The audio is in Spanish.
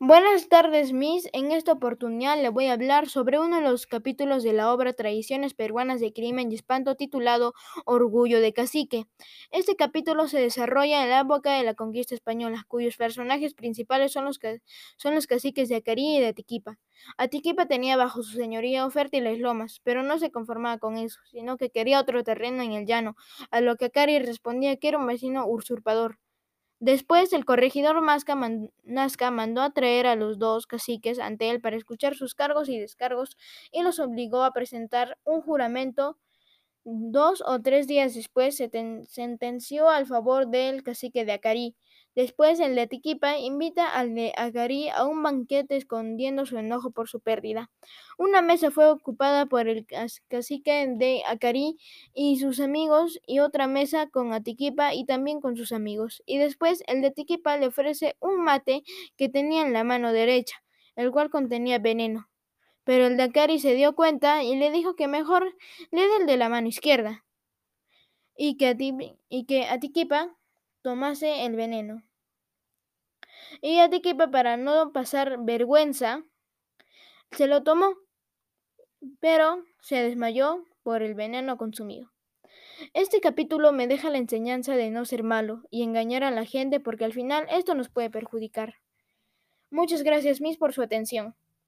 Buenas tardes, Miss. En esta oportunidad le voy a hablar sobre uno de los capítulos de la obra Tradiciones Peruanas de Crimen y Espanto titulado Orgullo de Cacique. Este capítulo se desarrolla en la época de la conquista española, cuyos personajes principales son los, son los caciques de Acarí y de Atiquipa. Atiquipa tenía bajo su señoría fértiles lomas, pero no se conformaba con eso, sino que quería otro terreno en el llano, a lo que Acari respondía que era un vecino usurpador. Después el corregidor Nazca mandó a traer a los dos caciques ante él para escuchar sus cargos y descargos y los obligó a presentar un juramento. Dos o tres días después se sentenció al favor del cacique de Acarí, Después el de Atiquipa invita al de Agarí a un banquete escondiendo su enojo por su pérdida. Una mesa fue ocupada por el cacique de Acarí y sus amigos y otra mesa con Atiquipa y también con sus amigos. Y después el de Atiquipa le ofrece un mate que tenía en la mano derecha, el cual contenía veneno. Pero el de Acari se dio cuenta y le dijo que mejor le dé el de la mano izquierda y que, y que Atiquipa tomase el veneno. Y Atiquipa, para no pasar vergüenza, se lo tomó, pero se desmayó por el veneno consumido. Este capítulo me deja la enseñanza de no ser malo y engañar a la gente porque al final esto nos puede perjudicar. Muchas gracias, Miss, por su atención.